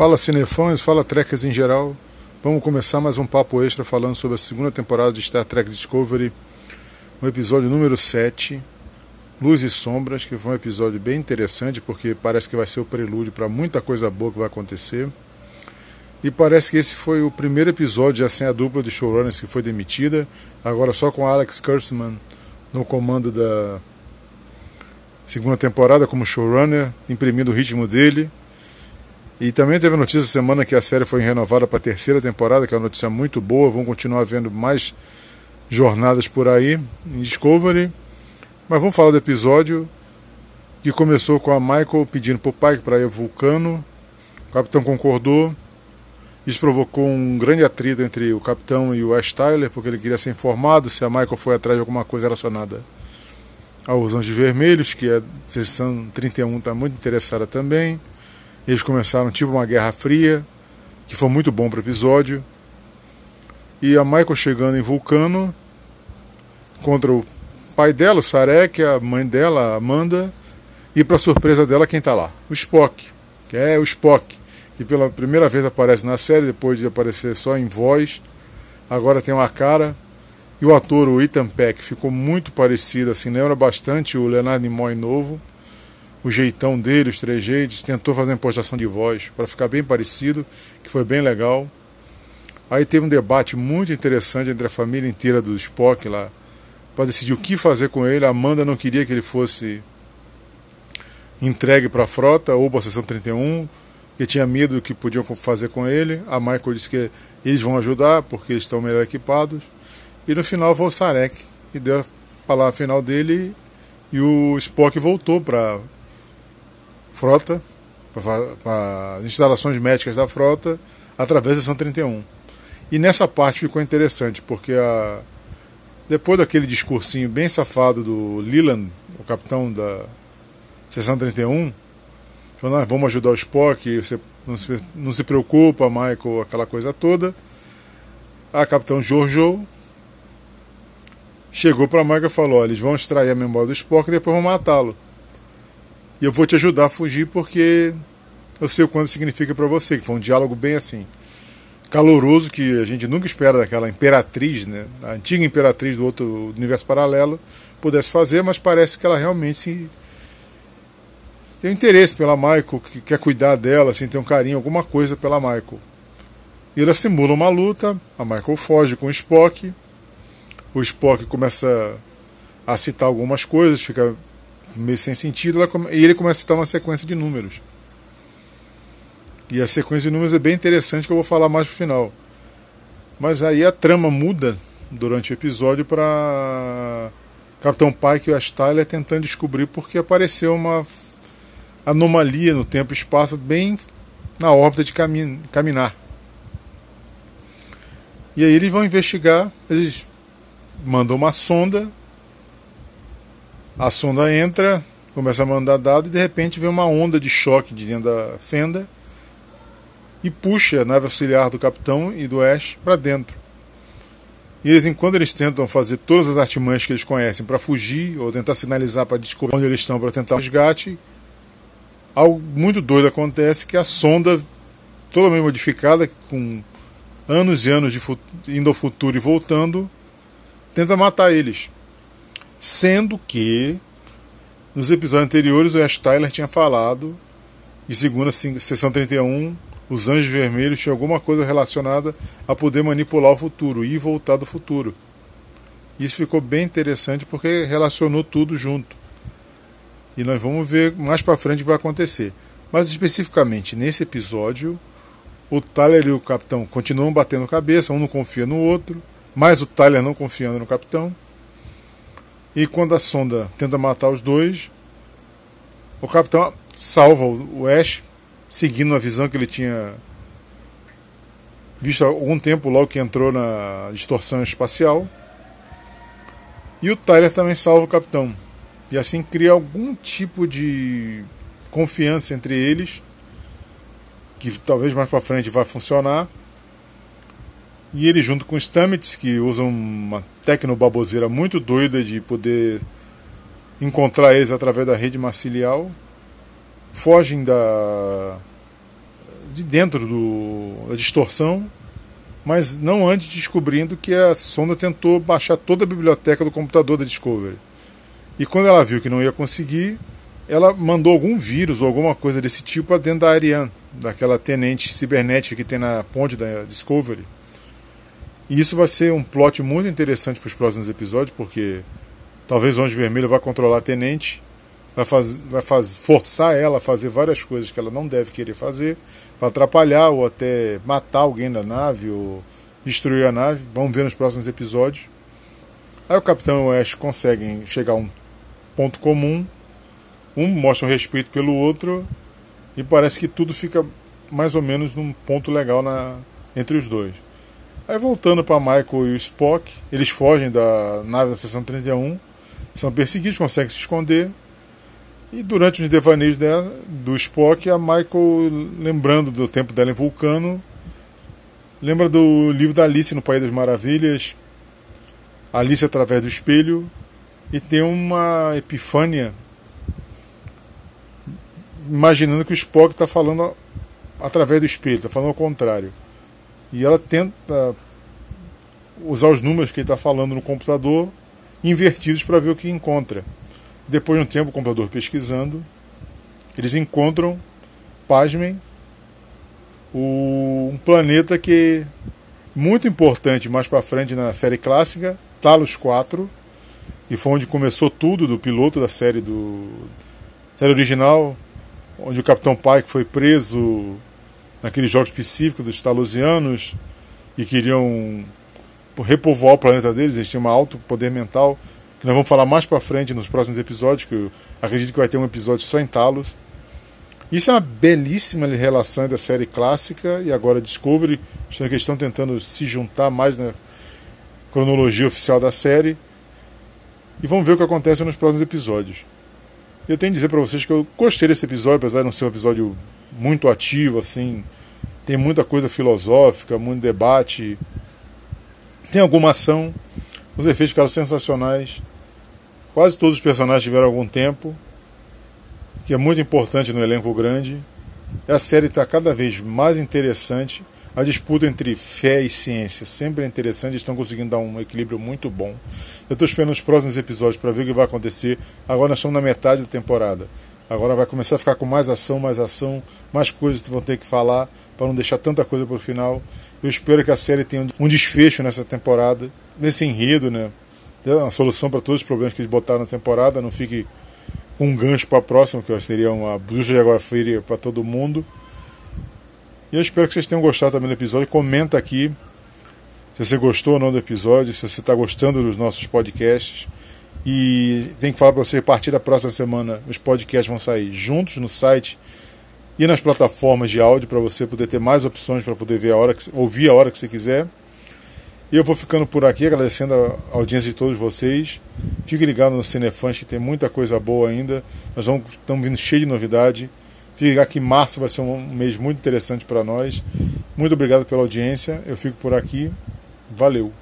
Fala cinefãs, fala trekkers em geral. Vamos começar mais um papo extra falando sobre a segunda temporada de Star Trek Discovery, o episódio número 7, Luz e Sombras, que foi um episódio bem interessante porque parece que vai ser o prelúdio para muita coisa boa que vai acontecer. E parece que esse foi o primeiro episódio já sem a dupla de showrunners que foi demitida, agora só com Alex Kurtzman no comando da segunda temporada como showrunner, imprimindo o ritmo dele e também teve notícia semana que a série foi renovada para a terceira temporada, que é uma notícia muito boa. Vão continuar vendo mais jornadas por aí em Discovery. Mas vamos falar do episódio que começou com a Michael pedindo para o pai para ir ao vulcano. O capitão concordou. Isso provocou um grande atrito entre o capitão e o Ash Tyler, porque ele queria ser informado se a Michael foi atrás de alguma coisa relacionada aos Anjos Vermelhos, que a sessão 31 está muito interessada também. Eles começaram tipo uma guerra fria, que foi muito bom para o episódio. E a Michael chegando em Vulcano contra o pai dela, o Sarek, a mãe dela, a Amanda, e para surpresa dela, quem está lá? O Spock, que é o Spock, que pela primeira vez aparece na série, depois de aparecer só em voz, agora tem uma cara. E o ator, o Ethan Peck, ficou muito parecido, assim, lembra bastante o Leonard Nimoy novo o jeitão dele, os trejeitos, tentou fazer uma impostação de voz para ficar bem parecido, que foi bem legal. Aí teve um debate muito interessante entre a família inteira do Spock lá, para decidir o que fazer com ele. A Amanda não queria que ele fosse entregue para a frota ou para a seção 31, que tinha medo do que podiam fazer com ele. A Michael disse que eles vão ajudar porque eles estão melhor equipados. E no final foi o Sarek deu a palavra final dele e o Spock voltou para frota, para as instalações médicas da frota, através da São 31. E nessa parte ficou interessante, porque a, depois daquele discursinho bem safado do Leland, o capitão da seção 31, falando, ah, vamos ajudar o Spock, você não se, não se preocupa, Michael, aquela coisa toda. A capitão Giorgio chegou para Michael e falou: eles vão extrair a memória do Spock e depois vão matá-lo. E eu vou te ajudar a fugir porque eu sei o quanto significa para você, que foi um diálogo bem assim caloroso que a gente nunca espera daquela imperatriz, né, a antiga imperatriz do outro universo paralelo, pudesse fazer, mas parece que ela realmente se tem um interesse pela Michael, que quer cuidar dela, assim, tem um carinho, alguma coisa pela Michael. E ela simula uma luta, a Michael foge com o Spock, o Spock começa a citar algumas coisas, fica meio sem sentido, e ele começa a citar uma sequência de números. E a sequência de números é bem interessante que eu vou falar mais no final. Mas aí a trama muda durante o episódio para Capitão Pike e o Ash tentando descobrir porque apareceu uma anomalia no tempo e espaço bem na órbita de camin caminar. E aí eles vão investigar, eles mandam uma sonda a sonda entra, começa a mandar dado e de repente vem uma onda de choque de dentro da fenda e puxa a nave auxiliar do capitão e do Ash para dentro. E eles, enquanto eles tentam fazer todas as artimanhas que eles conhecem para fugir ou tentar sinalizar para descobrir onde eles estão para tentar o resgate, algo muito doido acontece que a sonda, totalmente modificada, com anos e anos de indo ao futuro e voltando, tenta matar eles. Sendo que nos episódios anteriores o Ash Tyler tinha falado, e segundo a sessão 31, os anjos vermelhos tinham alguma coisa relacionada a poder manipular o futuro, e voltar do futuro. Isso ficou bem interessante porque relacionou tudo junto. E nós vamos ver mais para frente o que vai acontecer. Mas especificamente nesse episódio, o Tyler e o capitão continuam batendo cabeça, um não confia no outro, mas o Tyler não confiando no capitão. E quando a sonda tenta matar os dois, o capitão salva o Ash, seguindo a visão que ele tinha visto há algum tempo logo que entrou na distorção espacial. E o Tyler também salva o capitão. E assim cria algum tipo de confiança entre eles, que talvez mais para frente vai funcionar. E ele junto com Stamets, que usam uma tecnobaboseira muito doida de poder encontrar eles através da rede marcilial, fogem da de dentro do, da distorção, mas não antes descobrindo que a sonda tentou baixar toda a biblioteca do computador da Discovery. E quando ela viu que não ia conseguir, ela mandou algum vírus ou alguma coisa desse tipo dentro da Ariane, daquela tenente cibernética que tem na ponte da Discovery. E isso vai ser um plot muito interessante para os próximos episódios, porque talvez o Anjo Vermelho vá controlar a tenente, vai, faz, vai faz, forçar ela a fazer várias coisas que ela não deve querer fazer, para atrapalhar ou até matar alguém da nave ou destruir a nave. Vamos ver nos próximos episódios. Aí o Capitão e o Ash conseguem chegar a um ponto comum, um mostra um respeito pelo outro e parece que tudo fica mais ou menos num ponto legal na, entre os dois. Aí voltando para Michael e o Spock, eles fogem da nave da seção 31, são perseguidos, conseguem se esconder. E durante os devaneios dela, do Spock, a Michael, lembrando do tempo dela em Vulcano, lembra do livro da Alice no País das Maravilhas, Alice através do espelho, e tem uma epifânia imaginando que o Spock está falando através do espelho, está falando ao contrário. E ela tenta usar os números que ele está falando no computador invertidos para ver o que encontra. Depois de um tempo, o computador pesquisando, eles encontram, pasmem, o, um planeta que muito importante mais para frente na série clássica, Talos 4, e foi onde começou tudo do piloto da série do série original, onde o Capitão Pike foi preso naqueles jogos específicos dos talosianos e queriam repovoar o planeta deles, eles tinham um alto poder mental, que nós vamos falar mais para frente nos próximos episódios, que eu acredito que vai ter um episódio só em Talos. Isso é uma belíssima relação da série clássica e agora Discovery, que eles estão tentando se juntar mais na cronologia oficial da série. E vamos ver o que acontece nos próximos episódios. Eu tenho que dizer para vocês que eu gostei desse episódio, apesar de não ser um episódio muito ativo, assim. Tem muita coisa filosófica, muito debate. Tem alguma ação. Os efeitos ficaram sensacionais. Quase todos os personagens tiveram algum tempo, que é muito importante no elenco grande. A série está cada vez mais interessante. A disputa entre fé e ciência sempre é interessante, estão conseguindo dar um equilíbrio muito bom. Eu estou esperando os próximos episódios para ver o que vai acontecer. Agora nós estamos na metade da temporada. Agora vai começar a ficar com mais ação, mais ação, mais coisas que vão ter que falar para não deixar tanta coisa para o final. Eu espero que a série tenha um desfecho nessa temporada, nesse enredo, né? Uma solução para todos os problemas que eles botaram na temporada, não fique um gancho para a próxima, que seria uma bruxa de água fria para todo mundo. E eu espero que vocês tenham gostado também do episódio. Comenta aqui se você gostou ou não do episódio, se você está gostando dos nossos podcasts. E tem que falar para você, a partir da próxima semana, os podcasts vão sair juntos no site e nas plataformas de áudio para você poder ter mais opções para poder ver a hora que, ouvir a hora que você quiser. E eu vou ficando por aqui, agradecendo a audiência de todos vocês. Fique ligado no Cinefãs que tem muita coisa boa ainda. Nós vamos, estamos vindo cheio de novidade. Ligado que março vai ser um mês muito interessante para nós. Muito obrigado pela audiência. Eu fico por aqui. Valeu!